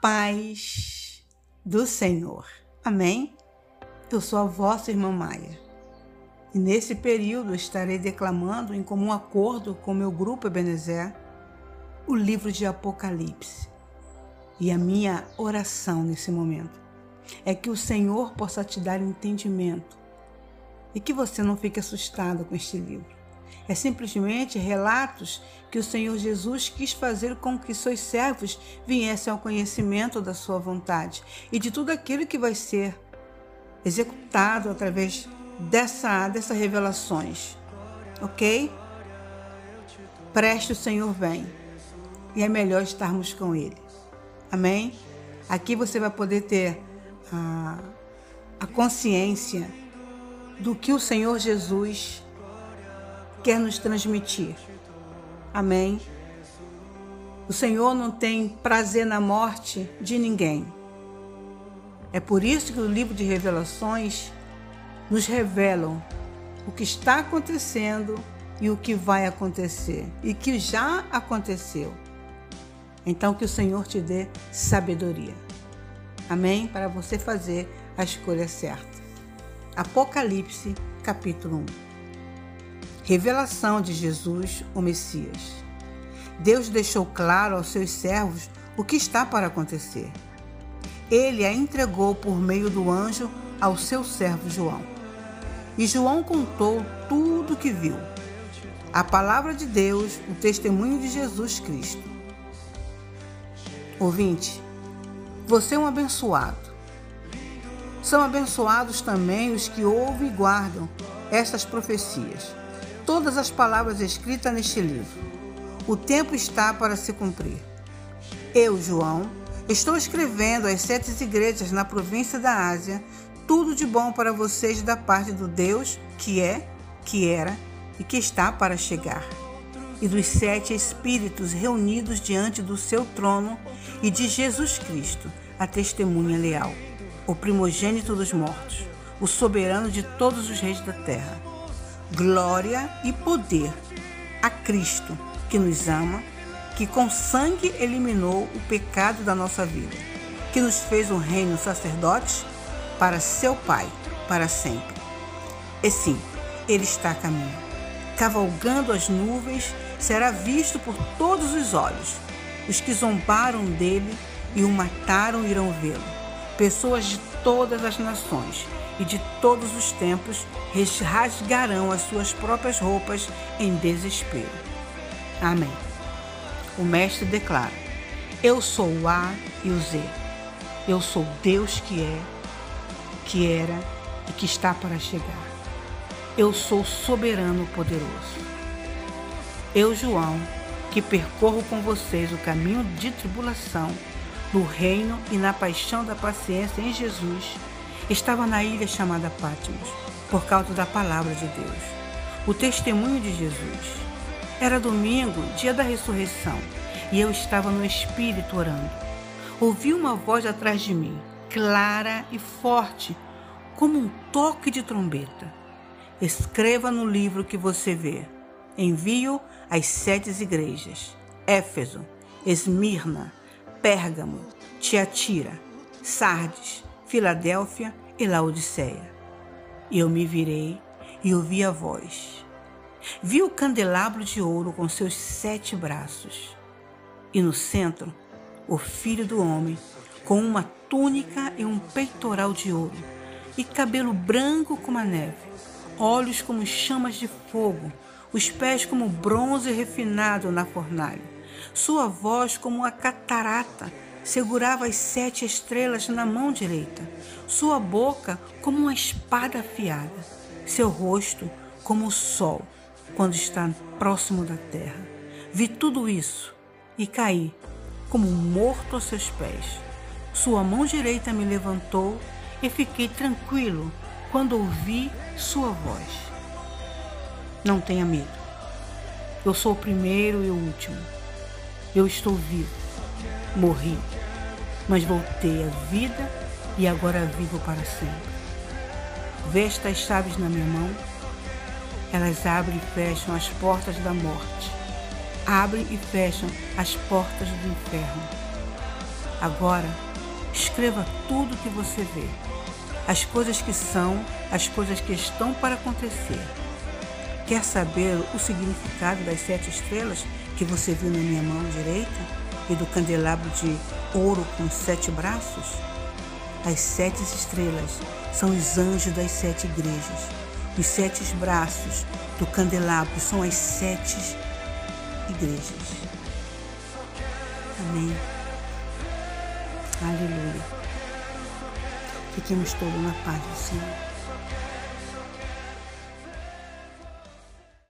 paz do Senhor. Amém? Eu sou a vossa irmã Maia. E nesse período estarei declamando em comum acordo com meu grupo Ebenezer o livro de Apocalipse. E a minha oração nesse momento é que o Senhor possa te dar entendimento e que você não fique assustado com este livro. É simplesmente relatos que o Senhor Jesus quis fazer com que seus servos viessem ao conhecimento da sua vontade e de tudo aquilo que vai ser executado através dessa dessas revelações. OK? Preste o Senhor vem. E é melhor estarmos com ele. Amém? Aqui você vai poder ter a, a consciência do que o Senhor Jesus quer nos transmitir. Amém? O Senhor não tem prazer na morte de ninguém. É por isso que o livro de Revelações nos revelam o que está acontecendo e o que vai acontecer e que já aconteceu. Então que o Senhor te dê sabedoria. Amém? Para você fazer a escolha certa. Apocalipse, capítulo 1. Revelação de Jesus, o Messias. Deus deixou claro aos seus servos o que está para acontecer. Ele a entregou por meio do anjo ao seu servo João. E João contou tudo o que viu. A palavra de Deus, o testemunho de Jesus Cristo. Ouvinte, você é um abençoado. São abençoados também os que ouvem e guardam estas profecias todas as palavras escritas neste livro. O tempo está para se cumprir. Eu, João, estou escrevendo às sete igrejas na província da Ásia tudo de bom para vocês da parte do Deus que é, que era e que está para chegar, e dos sete Espíritos reunidos diante do seu trono e de Jesus Cristo, a testemunha leal, o primogênito dos mortos, o soberano de todos os reis da terra glória e poder a Cristo, que nos ama, que com sangue eliminou o pecado da nossa vida, que nos fez um reino sacerdote para seu Pai para sempre. E sim, ele está a caminho. Cavalgando as nuvens, será visto por todos os olhos. Os que zombaram dele e o mataram irão vê-lo. Pessoas de todas as nações e de todos os tempos rasgarão as suas próprias roupas em desespero. Amém. O Mestre declara: Eu sou o A e o Z. Eu sou Deus que é, que era e que está para chegar. Eu sou soberano poderoso. Eu, João, que percorro com vocês o caminho de tribulação, no reino e na paixão da paciência em Jesus estava na ilha chamada Patmos, por causa da palavra de Deus, o testemunho de Jesus. Era domingo, dia da ressurreição, e eu estava no Espírito orando. Ouvi uma voz atrás de mim, clara e forte, como um toque de trombeta. Escreva no livro que você vê. Envio às sete igrejas: Éfeso, Esmirna, Pérgamo, Tiatira, Sardes, Filadélfia e Laodiceia. E eu me virei e ouvi a voz. Vi o candelabro de ouro com seus sete braços, e no centro, o filho do homem, com uma túnica e um peitoral de ouro, e cabelo branco como a neve, olhos como chamas de fogo, os pés como bronze refinado na fornalha, sua voz como uma catarata segurava as sete estrelas na mão direita, sua boca como uma espada afiada, seu rosto como o sol quando está próximo da terra. Vi tudo isso e caí como morto aos seus pés. Sua mão direita me levantou e fiquei tranquilo quando ouvi sua voz. Não tenha medo. Eu sou o primeiro e o último. Eu estou vivo. Morri mas voltei à vida e agora vivo para sempre. Vê estas chaves na minha mão? Elas abrem e fecham as portas da morte, abrem e fecham as portas do inferno. Agora, escreva tudo o que você vê. As coisas que são, as coisas que estão para acontecer. Quer saber o significado das sete estrelas que você viu na minha mão direita e do candelabro de ouro com sete braços? As sete estrelas são os anjos das sete igrejas. Os sete braços do candelabro são as sete igrejas. Amém. Aleluia. Fiquemos todos na paz do Senhor.